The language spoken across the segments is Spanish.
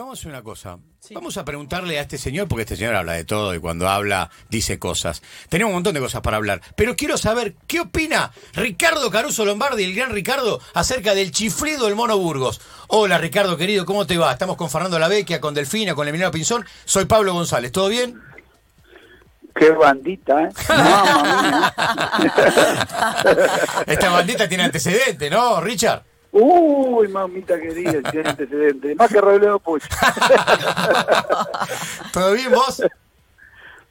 vamos a hacer una cosa. Vamos a preguntarle a este señor, porque este señor habla de todo y cuando habla dice cosas. Tenemos un montón de cosas para hablar. Pero quiero saber qué opina Ricardo Caruso Lombardi, el gran Ricardo, acerca del chiflido del Mono Burgos. Hola Ricardo, querido, ¿cómo te va? Estamos con Fernando Lavecchia, con Delfina, con Emiliano Pinzón. Soy Pablo González, ¿todo bien? Qué bandita, ¿eh? Mamma mía. Esta bandita tiene antecedentes, ¿no, Richard? Uy, mamita querida, tiene antecedentes. Más que Robledo Puch. ¿Todo bien vos?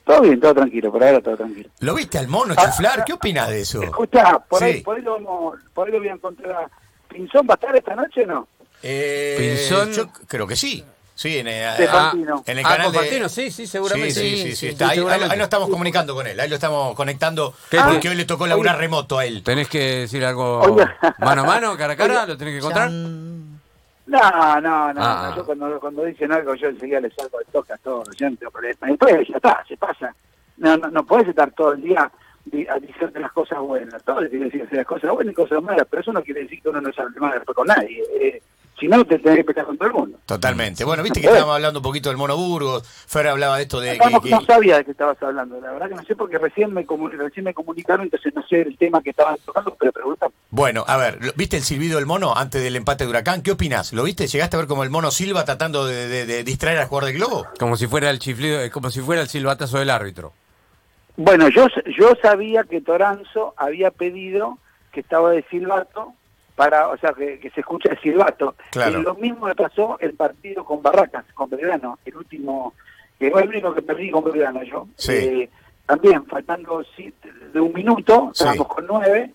todo bien, todo tranquilo, por ahora todo tranquilo. ¿Lo viste al mono chiflar? ¿Qué opinas de eso? Escucha, por, ahí, por, ahí lo vamos, por ahí lo voy a encontrar. ¿Pinzón va a estar esta noche o no? Eh, Pinzón. Yo creo que sí. Sí, en, eh, De ah, en el Ah, canal de... Fantino, sí, sí, seguramente. Sí, sí, sí, sí, está. sí, Ahí, seguramente. ahí lo estamos comunicando con él, ahí lo estamos conectando ¿Qué? porque hoy le tocó laburar remoto a él. ¿Tenés que decir algo mano a mano, cara a cara? ¿Lo tenés que contar? No, no, no. Ah. no, Yo cuando, cuando dicen algo, yo enseguida les salgo de toque a todos. Yo no tengo problema. Después ya está, se pasa. No, no, no puedes estar todo el día a diciendo las cosas buenas. Todo tiene que decirse las cosas buenas y cosas malas, pero eso no quiere decir que uno no se hable mal después con nadie. Eh, si no, te tenés que pelear con todo el mundo. Totalmente. Bueno, viste que estábamos hablando un poquito del mono Burgos, Fer hablaba de esto de No, no, que- no sabía de qué estabas hablando, la verdad que no sé porque recién me, recién me comunicaron, entonces no sé el tema que estaban tocando, pero pregunta. Bueno, a ver, ¿lo- ¿viste el silbido del mono antes del empate de Huracán? ¿Qué opinas? ¿Lo viste? ¿Llegaste a ver como el mono Silva tratando de, de- de distraer al jugador del globo? Como si fuera el chiflido, eh, como si fuera el silbatazo del árbitro. Bueno, yo, yo sabía que Toranzo había pedido que estaba de silbato para, o sea, que, que se escucha el silbato. Claro. Y lo mismo me pasó el partido con Barracas, con Belgrano, el último, que fue el único que perdí con Belgrano yo. Sí. Eh, también, faltando de un minuto, Sí. estábamos con nueve,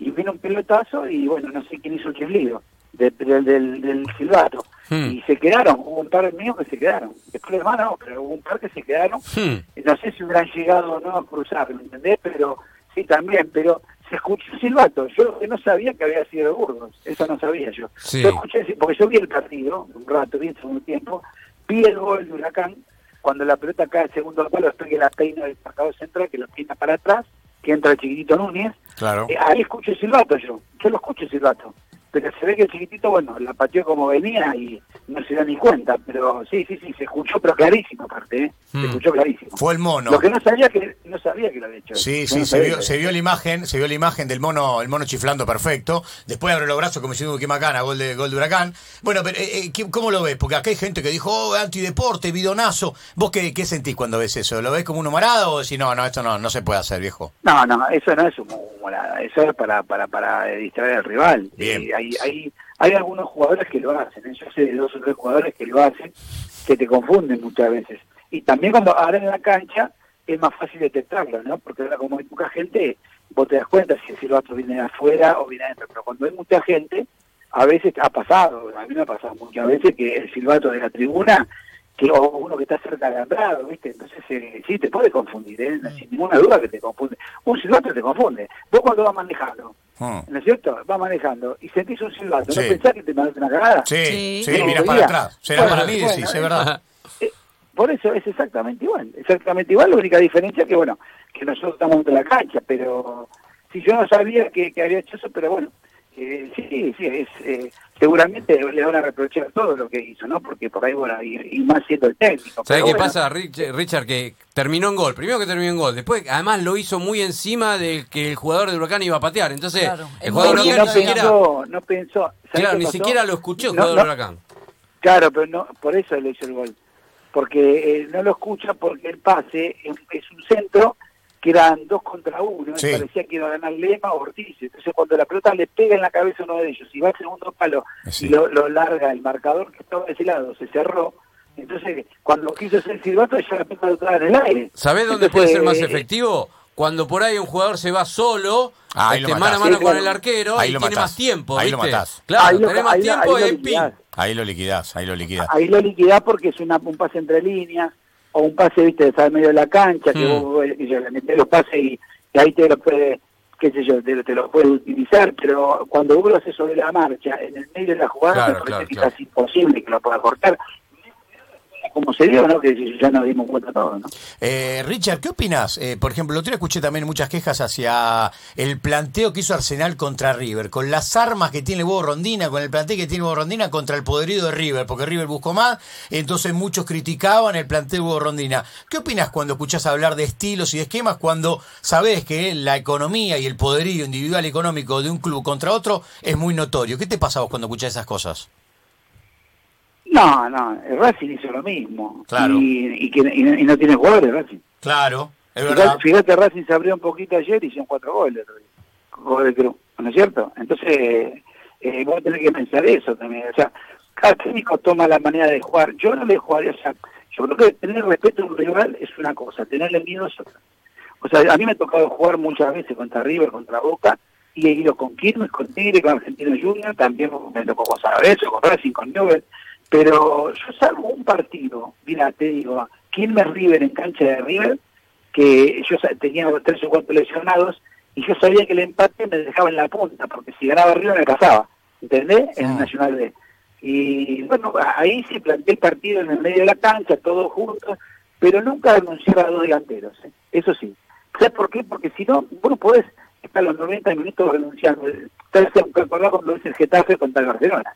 y vino un pelotazo, y bueno, no sé quién hizo el chiflido de- del, del, del silbato. Hmm. Y se quedaron, hubo un par míos que se quedaron. Después de demás no, pero hubo un par que se quedaron Hmm. no sé si hubieran llegado o no a cruzar, ¿me entendés? Pero sí también, pero se escuchó el silbato. Yo no sabía que había sido Burgos, eso no sabía yo. Sí. Yo escuché, porque yo vi el partido, un rato, vi el segundo tiempo, vi el gol de Huracán, cuando la pelota cae al segundo palo, después que la peina del marcador central, que lo peina para atrás, que entra el chiquitito Núñez, Claro. eh, ahí escucho el silbato yo, yo lo escucho el silbato. Pero se ve que el chiquitito, bueno, la pateó como venía y no se da ni cuenta, pero sí, sí, sí, se escuchó, pero clarísimo aparte, ¿eh? Se Hmm. escuchó clarísimo. Fue el mono. Lo que no sabía que no sabía que lo había hecho. Sí, sí, no se vio, se vio la imagen, se vio la imagen del mono, el mono chiflando perfecto. Después abre los brazos como diciendo que macana, gol de gol de huracán. Bueno, pero eh, eh, ¿qué- ¿cómo lo ves? Porque acá hay gente que dijo, oh, antideporte, bidonazo. ¿Vos qué, qué sentís cuando ves eso? ¿Lo ves como un humarada o decís, no, no, esto no, no se puede hacer, viejo? No, no, eso no es humorada, eso es para para para distraer al rival. Bien. Eh, hay, hay hay algunos jugadores que lo hacen, ¿eh? yo sé de dos o tres jugadores que lo hacen, que te confunden muchas veces. Y también cuando ahora en la cancha es más fácil detectarlo, ¿no? Porque ahora como hay poca gente, vos te das cuenta si el silbato viene de afuera o viene adentro. Pero cuando hay mucha gente, a veces ha pasado, a mí me ha pasado muchas veces que el silbato de la tribuna, que o uno que está cerca alambrado, ¿viste? Entonces eh, sí, te puede confundir, ¿eh? Sin ninguna duda que te confunde. Un silbato te confunde. Vos cuando vas manejando, Hmm. ¿no es cierto? Vas manejando y sentís un silbato, Sí. ¿no pensás que te mandaste una cagada? Sí, sí, Sí. mirás para atrás. Será Bueno, para mí, bueno, decís, es eh, verdad. Eh, por eso es exactamente igual, exactamente igual, la única diferencia que, bueno, que nosotros estamos entre la cancha, pero si yo no sabía que, que había hecho eso, pero bueno, eh, sí, sí, es, eh, seguramente le van a reprochar todo lo que hizo, ¿no? Porque por ahí, bueno, y, y más siendo el técnico. ¿Sabes qué bueno, pasa, Rich- Richard? Que terminó en gol. Primero que terminó en gol. Después, además, lo hizo muy encima del que el jugador de Huracán iba a patear. Entonces, Claro. el jugador de Huracán no ni siquiera, pensó, no pensó. ¿sabés claro, ni pasó? siquiera lo escuchó el No, jugador no, de Huracán. Claro, pero no, por eso le hizo el gol. Porque eh, no lo escucha porque el pase es, es un centro que eran dos contra uno. Sí. y parecía que iba a ganar Lema o Ortiz. Entonces cuando la pelota le pega en la cabeza a uno de ellos y va al segundo palo Sí. y lo, lo larga el marcador que estaba de ese lado, se cerró. Entonces cuando quiso hacer el silbato ya la pelota estaba en el aire. ¿Sabés dónde Entonces, puede ser más efectivo? Cuando por ahí un jugador se va solo, Ah, ahí este, mano a mano Sí, con claro. el arquero Ahí y lo tiene matás. más tiempo. Ahí lo matás. Claro, Ahí lo- tenés más ahí lo- tiempo ahí lo y. Ahí lo liquidás, ahí lo liquidás. ahí lo liquidás porque es una, un pase entre líneas o un pase, viste, de estar en medio de la cancha, que Hmm. vos que yo, le metés los pases y, y ahí te lo puede, qué sé yo, te, te lo puede utilizar, pero cuando vos lo haces sobre la marcha, en el medio de la jugada, Claro, me parece claro, que claro. es casi imposible que lo pueda cortar. Como se dio, ¿no? Que ya nos dimos cuenta todo, ¿no? Eh, Richard, ¿qué opinas? Eh, por ejemplo, el otro día escuché también muchas quejas hacia el planteo que hizo Arsenal contra River, con las armas que tiene Bobo Rondina, con el planteo que tiene Bobo Rondina contra el poderío de River, porque River buscó más, entonces muchos criticaban el planteo de Bobo Rondina. ¿Qué opinas cuando escuchás hablar de estilos y de esquemas cuando sabés que la economía y el poderío individual económico de un club contra otro es muy notorio? ¿Qué te pasa vos cuando escuchás esas cosas? No, no, el Racing hizo lo mismo. Claro. Y, y, que, y, no tiene jugadores Racing. Claro, es fíjate, verdad. Fíjate, Racing se abrió un poquito ayer y hicieron cuatro goles. Gol de Cruz, ¿no es cierto? Entonces, eh, vos tenés que pensar eso también. O sea, cada técnico toma la manera de jugar. Yo no le jugaría, o sea, yo creo que tener respeto a un rival es una cosa, tenerle miedo es otra. O sea, a mí me ha tocado jugar muchas veces contra River, contra Boca, y he ido con Quilmes, con Tigre, con Argentino Junior, también me tocó con San Lorenzo, con Racing, con Newell, pero yo salvo un partido, mira, te digo, Quilmes River en cancha de River, que yo tenía tres o cuatro lesionados, y yo sabía que el empate me dejaba en la punta, porque si ganaba River me pasaba, ¿entendés? En el Nacional B. Y bueno, ahí sí planteé el partido en el medio de la cancha, todos juntos, pero nunca renunciar a dos delanteros, ¿eh? eso sí. ¿Sabes por qué? Porque si no, vos no podés estar los 90 minutos renunciando. Vez acordás cuando es el Getafe contra el Barcelona,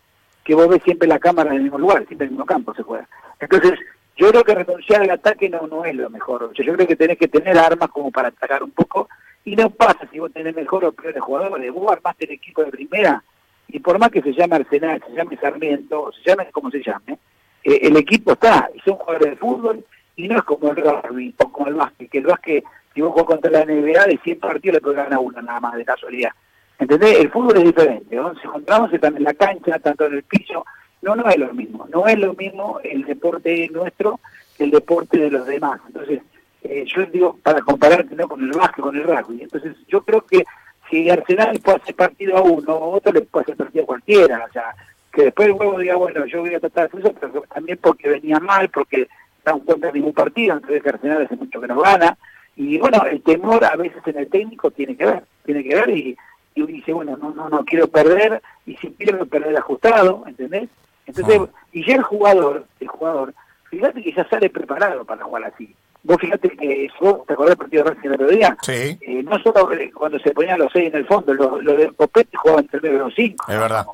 que vos ves siempre la cámara en el mismo lugar, siempre en el mismo campo se juega. Entonces, yo creo que renunciar al ataque no, no es lo mejor. Yo, yo creo que tenés que tener armas como para atacar un poco, y no pasa si vos tenés mejor o peores jugadores, vos armaste el equipo de primera, y por más que se llame Arsenal, se llame Sarmiento, se llame como se llame, eh, el equipo está, y son jugadores de fútbol, y no es como el rugby o como el básquet, que el básquet si vos jugás contra la NBA, de 100 partidos le puedes ganar uno nada más, de casualidad. ¿Entendés? El fútbol es diferente, ¿no? Si encontramos en la cancha, tanto en el piso, no, no es lo mismo. No es lo mismo el deporte nuestro que el deporte de los demás. Entonces, eh, yo digo, para compararte ¿no? con el básquet, con el rugby. Entonces, yo creo que si Arsenal puede hacer partido a uno, otro le puede hacer partido a cualquiera. O sea, que después el huevo diga, bueno, yo voy a tratar de eso, pero también porque venía mal, porque no encuentra ningún partido, entonces Arsenal hace mucho que no gana y bueno, el temor a veces en el técnico tiene que ver, tiene que ver y, y uno dice, bueno, no, no, no quiero perder, y si pierdo, perder ajustado, ¿entendés? Entonces, ah. y ya el jugador, el jugador, fíjate que ya sale preparado para jugar así. Vos fíjate que, vos te acordás del partido de Racing el otro día, sí. eh, no solo cuando se ponían los seis en el fondo, los lo de Copete jugaban entre medio de los cinco. Es verdad.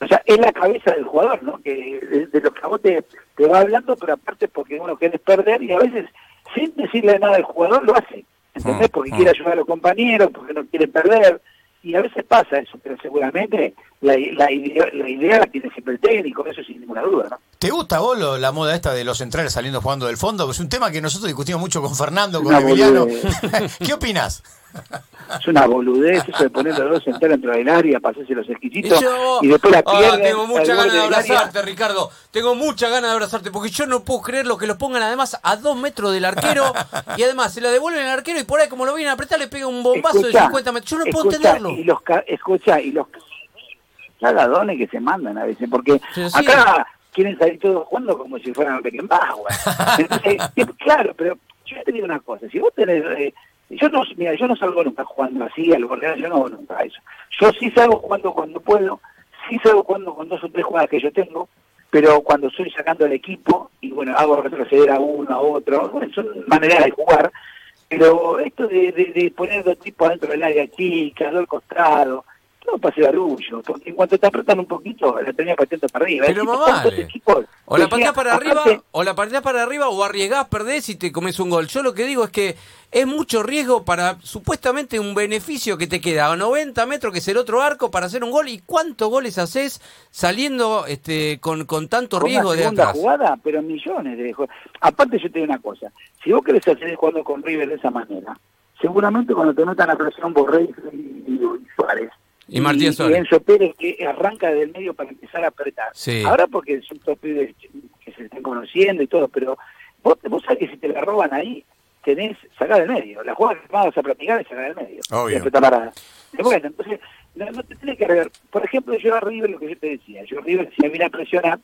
O sea, es la cabeza del jugador, ¿no? Que de, de lo que a vos te, te va hablando, pero aparte porque uno quiere perder y a veces sin decirle nada al jugador lo hace, ¿entendés? Porque quiere ayudar a los compañeros, porque no quiere perder, y a veces pasa eso, pero seguramente la, la, idea, la idea la tiene siempre el técnico, eso sin ninguna duda, ¿no? ¿Te gusta vos lo, la moda esta de los centrales saliendo jugando del fondo? Es un tema que nosotros discutimos mucho con Fernando, con Emiliano. ¿Qué opinas? Es una boludez eso de poner los dos centrales dentro del área, pasarse los exquisitos Y yo- y después la Ah, pierden. tengo mucha ganas de abrazarte, Ricardo. Tengo mucha ganas de abrazarte porque yo no puedo creer lo que los pongan además a dos metros del arquero y además se la devuelven al arquero y por ahí como lo vienen a apretar le pega un bombazo Escuchá, de 50 metros. Yo no puedo entenderlo. Y los, escucha, y los cagadones que se mandan a veces, porque sí. acá quieren salir todos jugando como si fueran Beckenbauer. Entonces, claro, pero yo te digo una cosa, si vos tenés... eh, yo no, mira, yo no salgo nunca jugando así, al borde, yo no hago nunca eso. Yo sí salgo jugando cuando puedo, sí salgo jugando con dos o tres jugadas que yo tengo, pero cuando estoy sacando el equipo, y bueno, hago retroceder a uno, a otro, bueno, son maneras de jugar, pero esto de, de, poner dos tipos adentro del área chica, al costado, todo pase barullo, porque en cuanto te apretan un poquito, la tenía patente para arriba. Pero Es más decir, ¿cuántos vale. equipos O la pateás para arriba, aparte, o la pateás para arriba, o arriesgás, perdés y te comes un gol. Yo lo que digo es que es mucho riesgo para supuestamente un beneficio que te queda a 90 metros, que es el otro arco, para hacer un gol. ¿Y cuántos goles haces saliendo este, con, con tanto riesgo una de atrás? jugada, pero millones de. Aparte yo te digo una cosa, si vos querés hacer jugando con River de esa manera, seguramente cuando te notan la presión Borrell y, y- y Suárez, Y Martínez y. Enzo Pérez que arranca del medio para empezar a apretar. Sí. Ahora porque son todos pibes que se están conociendo y todo, pero vos, vos sabés que si te la roban ahí, tenés sacar del medio. La jugada que vas a practicar es sacar del medio. Obvio. Y Bueno, entonces, no, no te tenés que rever. Por ejemplo, yo a River, lo que yo te decía, yo a River, si me viene a presionar,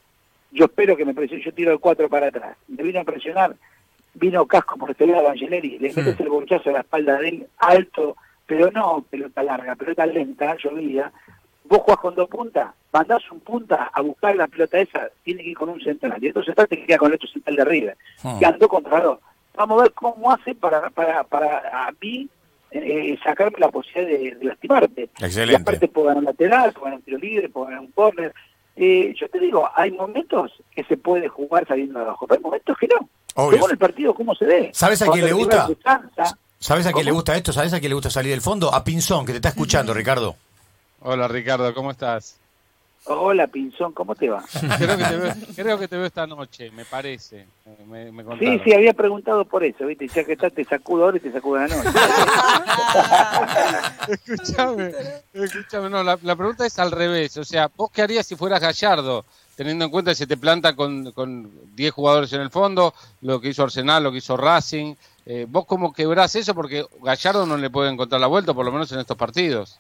yo espero que me presione, yo tiro el 4 para atrás. Me vino a presionar, vino Casco por este lado, Angeleri, le metes el bolchazo a la espalda de él, alto, pero no pelota larga, pelota lenta, llovida. Vos jugás con dos puntas, mandás un punta a buscar la pelota esa, tiene que ir con un central, y entonces central te queda con el otro central de arriba, Hmm. que andó contra dos. Vamos a ver cómo hace para, para, para a mí eh, sacarme la posibilidad de, de lastimarte. Excelente. Y aparte puedo ganar un lateral, puedo ganar un tiro libre, puedo ganar un córner. Eh, yo te digo, hay momentos que se puede jugar saliendo de abajo, pero hay momentos que no. Obvio. Según el partido, cómo se ve. ¿Sabes a quién le gusta? ¿Sabes a quién le gusta esto? ¿Sabes a quién le gusta salir del fondo? A Pinzón, que te está escuchando, Ricardo. Hola Ricardo, ¿cómo estás? Hola, Pinzón, ¿cómo te va? Creo que te veo, creo que te veo esta noche, me parece. Me. Sí, sí, había preguntado por eso, ¿viste? Ya que estás, te sacudo ahora y te sacudo la noche. Escúchame, escúchame, no, la, la pregunta es al revés. O sea, ¿vos qué harías si fueras Gallardo? Teniendo en cuenta que se te planta con, con 10 jugadores en el fondo, lo que hizo Arsenal, lo que hizo Racing. Eh, ¿Vos cómo quebrás eso? Porque Gallardo no le puede encontrar la vuelta, por lo menos en estos partidos.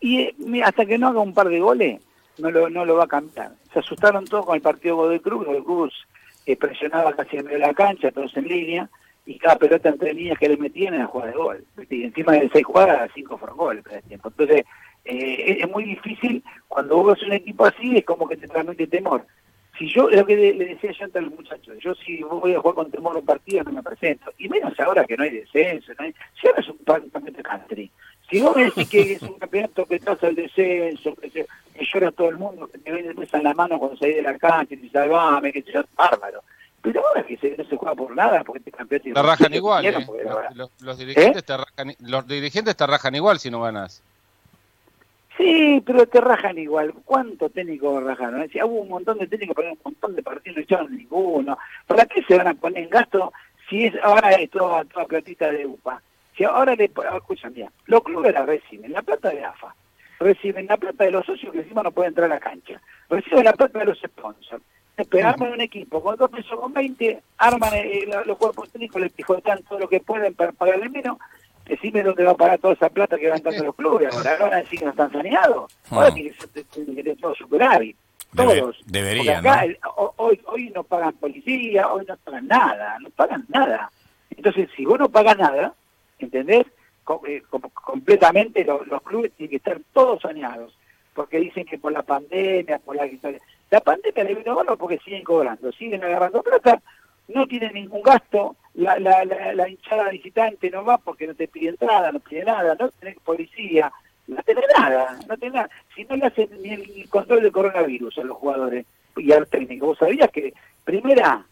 Y eh, hasta que no haga un par de goles, no lo, no lo va a cambiar. Se asustaron todos con el partido Godoy Cruz, Godoy Cruz eh, presionaba casi en medio de la cancha, todos en línea, y cada pelota entre líneas que le metían era jugada de gol. Y encima de seis jugadas, cinco fueron goles el tiempo. Entonces, eh, es muy difícil, cuando vos ves un equipo así, es como que te transmite temor. Si yo, lo que le, decía yo antes a los muchachos, yo si vos voy a jugar con temor un partido no me presento, y menos ahora que no hay descenso, no hay, si ahora es un campeonato country, si vos me decís que es un campeonato que estás al descenso, que, se, que llora todo el mundo, que te ven en la mano cuando salís de la cancha y te salvame, que yo, bárbaro. Pero ahora que se, no se juega por nada, porque este campeonato... Te rajan igual, ¿eh? Los, los- los dirigentes ¿Eh? te rajan, los dirigentes te rajan igual si no ganas. Sí, pero te rajan igual. ¿Cuántos técnicos rajaron? Decir, hubo un montón de técnicos, pero un montón de partidos no echaron ninguno. ¿Para qué se van a poner en gasto si es ahora es toda, toda platita de UPA? Si ahora le... ah, Escuchan bien, los clubes la reciben, la plata de AFA, reciben la plata de los socios que encima no pueden entrar a la cancha, reciben la plata de los sponsors. Después arman un equipo con dos pesos con 20, arman eh, los cuerpos técnicos, les pijotean todo lo que pueden para pagarle menos. Decime dónde va a parar toda esa plata que van dando los clubes. Ahora no van a decir que no están saneados. Ahora Ah. que ser- tienen que tener todo superávit. Debe- Todos. debería, Porque acá, ¿no? el- ho- hoy, hoy no pagan policía, hoy no pagan nada, no pagan nada. Entonces, si vos no pagas nada, ¿entendés? Eh, com- completamente lo- los clubes tienen que estar todos saneados. Porque dicen que por la pandemia, por la historia. La pandemia le vino malo porque siguen cobrando, siguen agarrando plata, no tienen ningún gasto, la, la, la, la hinchada visitante no va porque no te pide entrada, no pide nada, no tenés policía, no tenés nada, no tenés nada. Si no le hacen ni el control del coronavirus a los jugadores y al técnico, vos sabías que primera,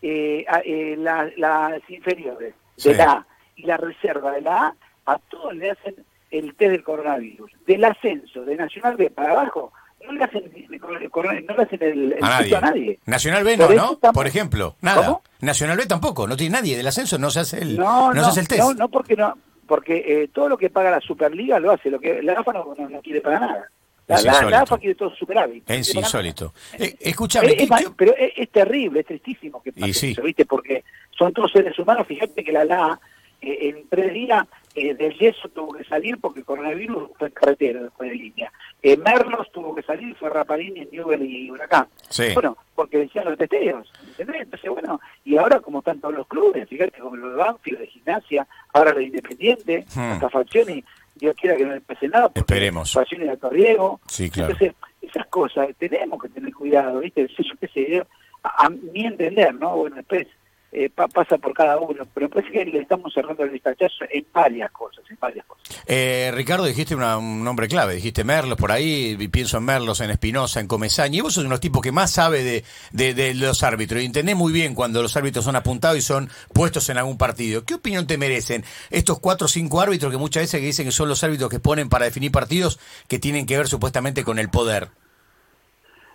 eh, eh, la- las inferiores de Sí. la A y la reserva de la A, a todos le hacen el test del coronavirus. Del ascenso de Nacional B para abajo, no le hacen, el corona- no le hacen el, el A nadie. a nadie. Nacional B no, Por ¿no? estamos- Por ejemplo, nada. ¿Cómo? Nacional B tampoco, no tiene nadie. Del ascenso no se hace el, No, no, no, se hace el test. no, no, porque no, porque eh, todo lo que paga la Superliga lo hace, lo que la AFA no, no, no quiere pagar nada. La, Es la- la. AFA quiere todo superávit. Es insólito. Eh, escúchame, Es- ¿qué- es ma- qué- pero es, terrible, es tristísimo que pase sí. eso, ¿viste? Porque son todos seres humanos. Fíjate que la LA eh, en tres días eh, del yeso tuvo que salir porque el coronavirus fue en carretera después de línea. Eh, Merlos tuvo que salir, fue Raparini, Newell y Huracán. Sí. Bueno, porque decían los testeos, ¿entendés? Entonces, bueno, y ahora como están todos los clubes, fíjate como lo de Banfield, de Gimnasia, ahora lo de Independiente, Hmm. hasta Faccioni, Dios quiera que no le pase nada, porque Esperemos. Faccioni era Torriego. Sí, claro. Entonces, esas cosas tenemos que tener cuidado, ¿viste? Yo qué sé, a, a mi entender, ¿no? Bueno, después eh, pa- pasa por cada uno, pero parece que le estamos cerrando el vistachazo en varias cosas, en varias cosas. Eh, Ricardo, dijiste una- un nombre clave, dijiste Merlos por ahí, y pienso en Merlos, en Espinosa, en Comesaña, y vos sos uno de los tipos que más sabe de, de- de los árbitros, y entendés muy bien cuando los árbitros son apuntados y son puestos en algún partido. ¿Qué opinión te merecen estos cuatro o cinco árbitros que muchas veces dicen que son los árbitros que ponen para definir partidos que tienen que ver supuestamente con el poder?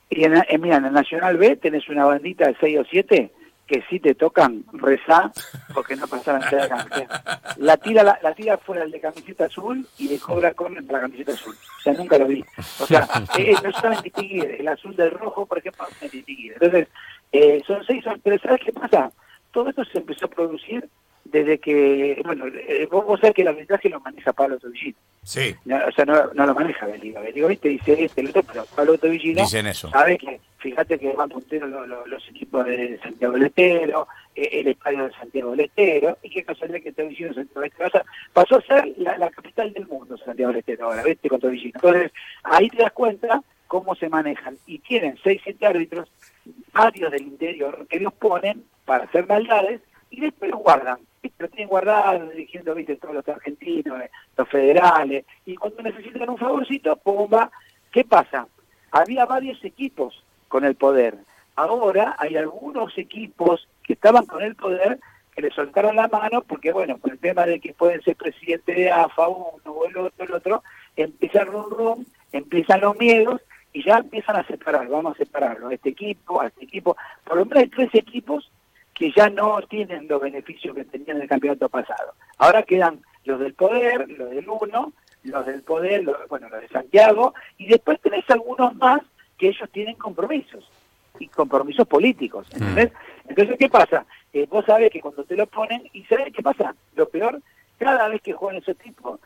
Y en, en, mira, en el Nacional B tenés una bandita de 6 o 7 que si te tocan, rezá, porque no pasaron de la cancha. La tira, la, la tira fuera el de camiseta azul y le cobra para la camiseta azul. O sea, nunca lo vi. O sea, eh, no saben distinguir el azul del rojo, por ejemplo, no saben distinguir. Entonces, eh, son seis, son, pero ¿sabes qué pasa? Todo esto se empezó a producir desde que, bueno, eh, vos, vos sabés que el arbitraje lo maneja Pablo Tobillín. Sí, No, o sea, no, no lo maneja Beliga. Beliga, viste, dice este, el otro, pero Pablo Tobillino dicen eso. sabe que, fíjate que van punteros los, equipos de Santiago del Estero, eh, el estadio de Santiago del Estero, y qué casualidad que Tobillino Santiago del Estero o sea, pasó a ser la, capital del mundo, Santiago del Estero, ahora, viste, con Tobillino. Entonces, ahí te das cuenta cómo se manejan y tienen seis, siete árbitros, varios del interior, que los ponen para hacer maldades y después los guardan. Lo tienen guardado dirigiendo, viste, todos los argentinos, eh, los federales, y cuando necesitan un favorcito, ¡pumba! ¿Qué pasa? Había varios equipos con el poder. Ahora hay algunos equipos que estaban con el poder que le soltaron la mano porque, bueno, por el tema de que pueden ser presidente de AFA, uno o el otro, el otro, empieza el rum rum, empiezan los miedos y ya empiezan a separar, vamos a separarlo, este equipo, a este equipo, por lo menos hay tres equipos que ya no tienen los beneficios que tenían en el campeonato pasado. Ahora quedan los del poder, los del uno, los del poder, bueno, los de Santiago, y después tenés algunos más que ellos tienen compromisos, y compromisos políticos, mm. ¿entendés? Entonces, ¿qué pasa? Eh, vos sabés que cuando te lo ponen, y ¿sabés qué pasa? Lo peor, cada vez que juegan ese tipo,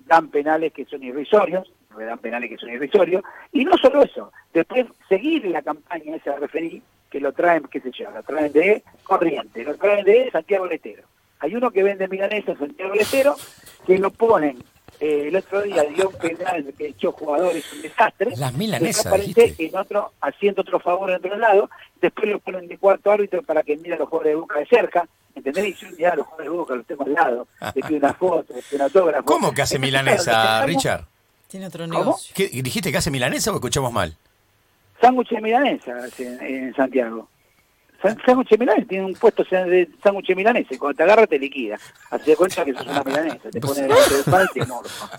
dan penales que son irrisorios, dan penales que son irrisorios, y no solo eso, después seguir la campaña esa referí, que lo traen, qué sé yo, lo traen de Corriente, lo traen de Santiago Letero. Hay uno que vende milanesa Santiago Letero, que lo ponen eh, el otro día dio un penal que echó jugadores un desastre. Las milanesas. Aparece en otro, haciendo otro favor en otro lado, después lo ponen de cuarto árbitro para que mire a los jugadores de Boca de cerca. ¿Entendés? Y yo ya los jugadores de Boca los tengo al lado, le pido una foto, le pido un autógrafo. ¿Cómo que hace milanesa, Richard? Tiene otro negocio. ¿Qué, ¿Dijiste que hace milanesa o escuchamos mal? Sándwich de milanesa en, en Santiago. Sándwich milanesa, tiene un puesto de sándwich milanesa y cuando te agarra te liquida. Así de cuenta que sos una milanesa, te pone delante del pan y te morfa.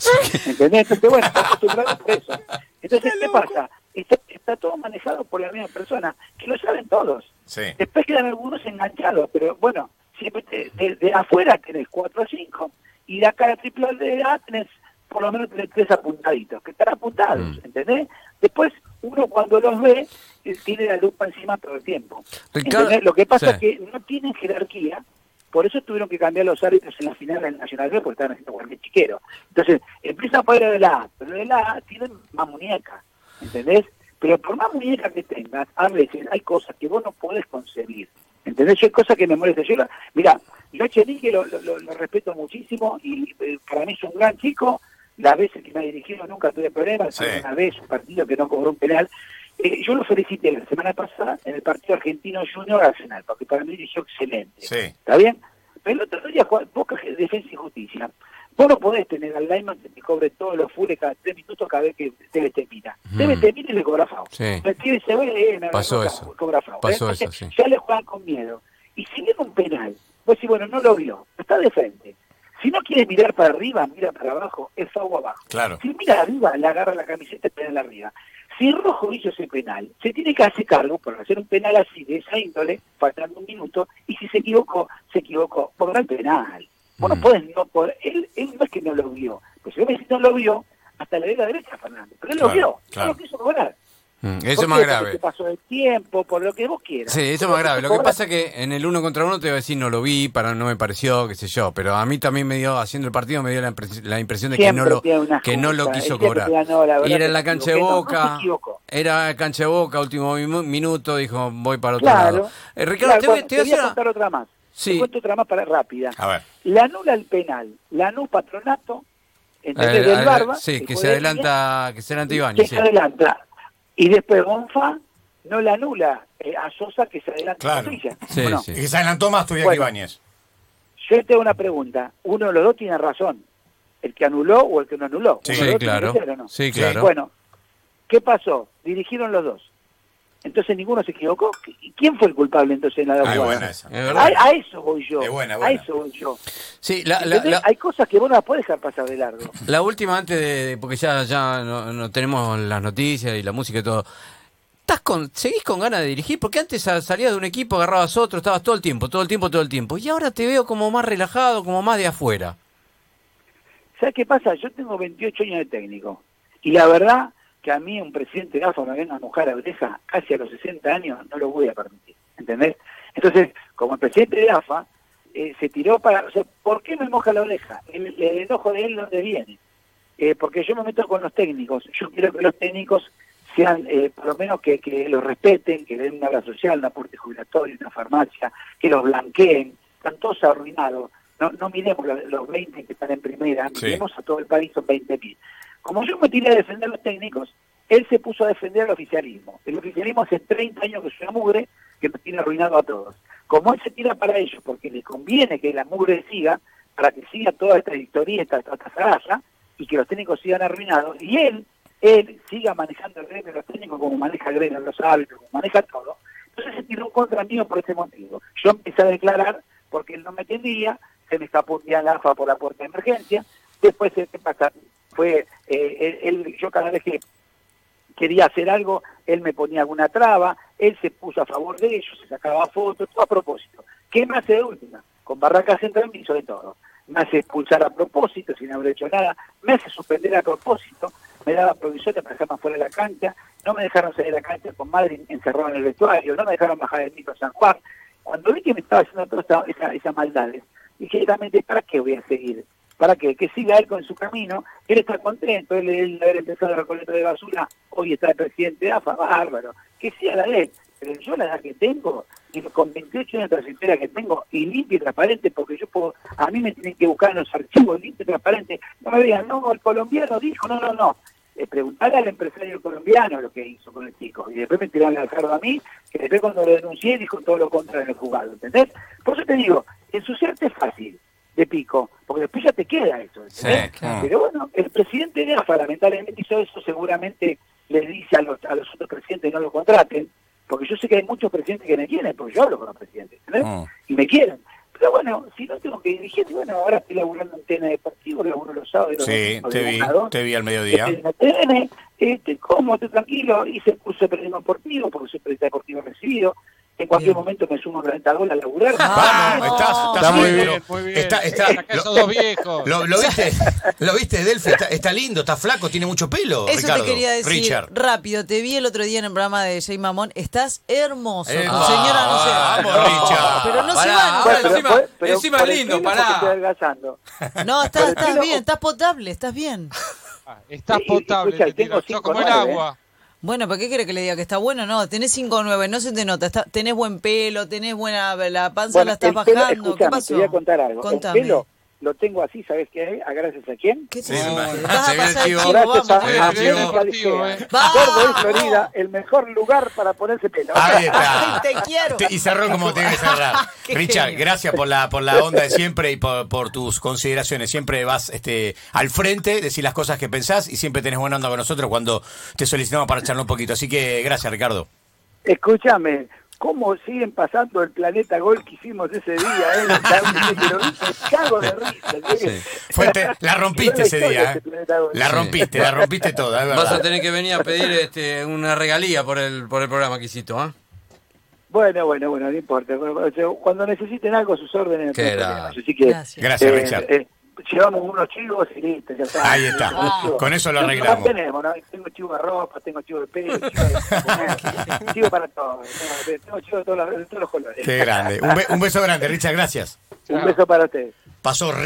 ¿Entendés? Entonces, bueno, está acostumbrado por eso. Entonces, ¿qué pasa? Está, está, todo manejado por la misma persona, que lo saben todos. Sí. Después quedan algunos enganchados, pero bueno, siempre te, de, afuera tenés cuatro o cinco, y de acá a triple de edad tenés por lo menos tenés tres apuntaditos, que están apuntados, mm. ¿entendés? Después uno cuando los ve tiene la lupa encima todo el tiempo. Lo que pasa es que no tienen jerarquía, por eso tuvieron que cambiar los árbitros en la final del Nacional B porque estaban haciendo cualquier chiquero. Entonces, empieza a poder de la A, pero de la A tienen más muñeca, ¿entendés? Pero por más muñeca que tengas, a veces hay cosas que vos no podés concebir. ¿Entendés? Yo hay cosas que me molestan. Yo, mira, yo a Chenique lo, lo, respeto muchísimo y eh, para mí es un gran chico, las veces que me ha dirigido nunca tuve problemas, una vez un partido que no cobró un penal. Eh, yo lo felicité la semana pasada en el partido argentino Junior Arsenal, porque para mí dirigió excelente. ¿Está bien? Pero el otro día, Boca Defensa y Justicia. Vos no podés tener al lineman que te cobre todos los fures cada tres minutos cada vez que Tevez te mira. Mm. Tevez te mira y le cobra FAO. Sí. se ve, eh, Pasó eso. Cobra FAO. Pasó eso, sí. Ya le juegan con miedo. Y si viene un penal, vos decís, bueno, no lo vio, está de frente. Si no quiere mirar para arriba, mira para abajo, es FAO abajo. Claro. Si mira arriba, le agarra la camiseta y penal arriba. Si Rojo hizo ese penal, se tiene que hacer cargo por hacer un penal así, de esa índole, faltando un minuto, y si se equivocó, se equivocó, por el penal. Bueno, mm. no poder, él, él no es que no lo vio, pues si no lo vio, hasta la derecha, Fernando, pero él lo vio, no lo quiso cobrar. Mm, eso es más grave. Porque pasó el tiempo, por lo que vos quieras. Sí, eso es más grave. Lo que pasa es que en el uno contra uno te voy a decir no lo vi, para no me pareció, qué sé yo. Pero a mí también me dio, haciendo el partido, me dio la, impresión de que no lo, que no lo quiso cobrar. y era en la cancha de boca. era cancha de boca, último minuto, dijo voy para otro lado. Eh, Ricardo, te, voy, te, voy a contar otra más. Sí. Te cuento otra más para rápida. A ver. La anula el penal, la anula patronato, del eh, Barba. Sí, que se adelanta, que se adelanta Iván. Que se adelanta y después Gonfa no la anula eh, a Sosa que se adelanta claro. sí, sí. Y que se adelantó más todavía que Ibáñez. Yo tengo una pregunta. Uno de los dos tiene razón. El que anuló o el que no anuló. Sí, claro. Sí, claro. Bueno, ¿qué pasó? Dirigieron los dos. Entonces ninguno se equivocó. ¿Quién fue el culpable entonces en la ah, buena esa. A, eso voy yo. A eso voy yo. Sí, Hay cosas que vos no las podés dejar pasar de largo. La última antes de, porque ya ya no, tenemos las noticias y la música y todo. ¿Estás con, ¿Seguís con ganas de dirigir? Porque antes salías de un equipo, agarrabas otro, estabas todo el tiempo, todo el tiempo, todo el tiempo. Y ahora te veo como más relajado, como más de afuera. ¿Sabes qué pasa? Yo tengo 28 años de técnico. Y la verdad, que a mí un presidente de AFA me venga a mojar a oreja casi a los 60 años, no lo voy a permitir, ¿entendés? Entonces, como el presidente de AFA eh, se tiró para... O sea, ¿por qué me moja la oreja? El, enojo de él dónde viene. Eh, porque yo me meto con los técnicos, yo quiero que los técnicos sean, eh, por lo menos que, que los respeten, que den una obra social, un aporte jubilatorio, una farmacia, que los blanqueen, están todos arruinados. No, no miremos los, 20 que están en primera, miremos a todo el país, son 20 mil. Como yo me tiré a defender a los técnicos, él se puso a defender al oficialismo. El oficialismo hace 30 años que es una mugre que nos tiene arruinado a todos. Como él se tira para ellos, porque le conviene que la mugre siga, para que siga toda esta historieta, esta, esta y que los técnicos sigan arruinados, y él, él siga manejando el gremio, los técnicos como maneja el gremio, los árbitros, como maneja todo, entonces se tiró contra mí por ese motivo. Yo empecé a declarar porque él no me entendía, se me escapó un día la AFA por la puerta de emergencia, después, ¿qué pasa? Fue, eh, él, yo cada vez que quería hacer algo, él me ponía alguna traba, él se puso a favor de ellos, se sacaba fotos, todo a propósito. ¿Qué me hace de última? Con Barraca Central me hizo de todo. Me hace expulsar a propósito sin haber hecho nada, me hace suspender a propósito, me daba provisiones para dejarme fuera de la cancha, no me dejaron salir de la cancha con madre encerrado en el vestuario, no me dejaron bajar el micro San Juan. Cuando vi que me estaba haciendo todas esas esa maldades, dije directamente, ¿para qué voy a seguir? ¿Para qué? Que siga él con su camino, él está contento, él, él haber empezado a recolectar de basura, hoy está el presidente de AFA, bárbaro, que siga la ley. Pero yo la edad que tengo, y con 28 años de trayectoria que tengo, y limpio y transparente, porque yo puedo, a mí me tienen que buscar en los archivos limpio y transparente, no me digan, no, el colombiano dijo, no, no, no, eh, preguntarle al empresario colombiano lo que hizo con el chico, y después me tiraron al cargo a mí, que después cuando lo denuncié dijo todo lo contrario en el juzgado, ¿entendés? Por eso te digo, ensuciarte es fácil, de pico, porque después ya te queda eso. Pero bueno, el presidente de AFA lamentablemente hizo eso, seguramente le dice a los, a los otros presidentes que no lo contraten, porque yo sé que hay muchos presidentes que me quieren, porque yo hablo con los presidentes, ah. y me quieren. Pero bueno, si no tengo que dirigir, bueno, ahora estoy laburando en TN Deportivo, laburo los sábados. Sí, te vi, te vi al mediodía. En TN, este, como, estoy tranquilo, hice el curso de periodismo deportivo, porque soy periodista deportivo recibido, en cualquier momento me sumo a 90 dólares a laburar. Ah, Vamos, estás, está muy bien, muy bien. Está, está, esos dos viejos. Lo, lo, viste, lo viste, Delphi, está, está, lindo, está flaco, tiene mucho pelo. Eso Ricardo, te quería decir Richard. rápido. Te vi el otro día en el programa de Jay Mamón. Estás hermoso. Eh, tu señora no se va. Vamos, Richard. Pero no se va. ahora Pero encima, pero encima el lindo, pará. No, estás, Pero estás bien, estás potable, estás bien. Ah, Estás Sí, potable, escucha, te tengo tiro. Como el 5'9", agua. Bueno, ¿pero qué quiere que le diga? ¿Que está bueno? No, tenés 5'9", no se te nota. Está- tenés buen pelo, tenés buena... La panza Bueno, la estás el pelo, bajando. ¿Qué pasó? te voy a contar algo. Contame. El pelo lo tengo así, ¿sabes qué? ¿A gracias a quién? ¿Qué Sí, te se me- Vas se a viene el pasar el chivo. chivo, Gracias a, eh. Florida, el mejor lugar para ponerse pelo. Ahí está. Te quiero. Te- Y cerró como tiene que cerrar. Richard, genio. gracias por la por la onda de siempre y por, por tus consideraciones. Siempre vas este al frente, decir las cosas que pensás y siempre tenés buena onda con nosotros cuando te solicitamos para charlar un poquito. Así que gracias, Ricardo. Escúchame, ¿cómo siguen pasando el planeta gol que hicimos ese día? Eh? Me cago de risa. te- la rompiste ese día. ¿eh? La rompiste, la rompiste toda, es Vas a tener que venir a pedir este, una regalía por el, por el programa que hiciste, ¿ah? Bueno, bueno, bueno, no importa. Cuando necesiten algo, sus órdenes. Así que, Gracias. Gracias, eh, Richard. Llevamos unos chivos y listo, ya está. Ahí está. Con eso lo arreglamos. tenemos, ¿no? Tengo chivo de ropa, tengo chivo de pelo, chivo, de... chivo para todo. Tengo, tengo chivo de todos los, de todos los colores. Qué grande. Un, be- un beso grande, Richard, gracias. Un beso para ustedes. Pasó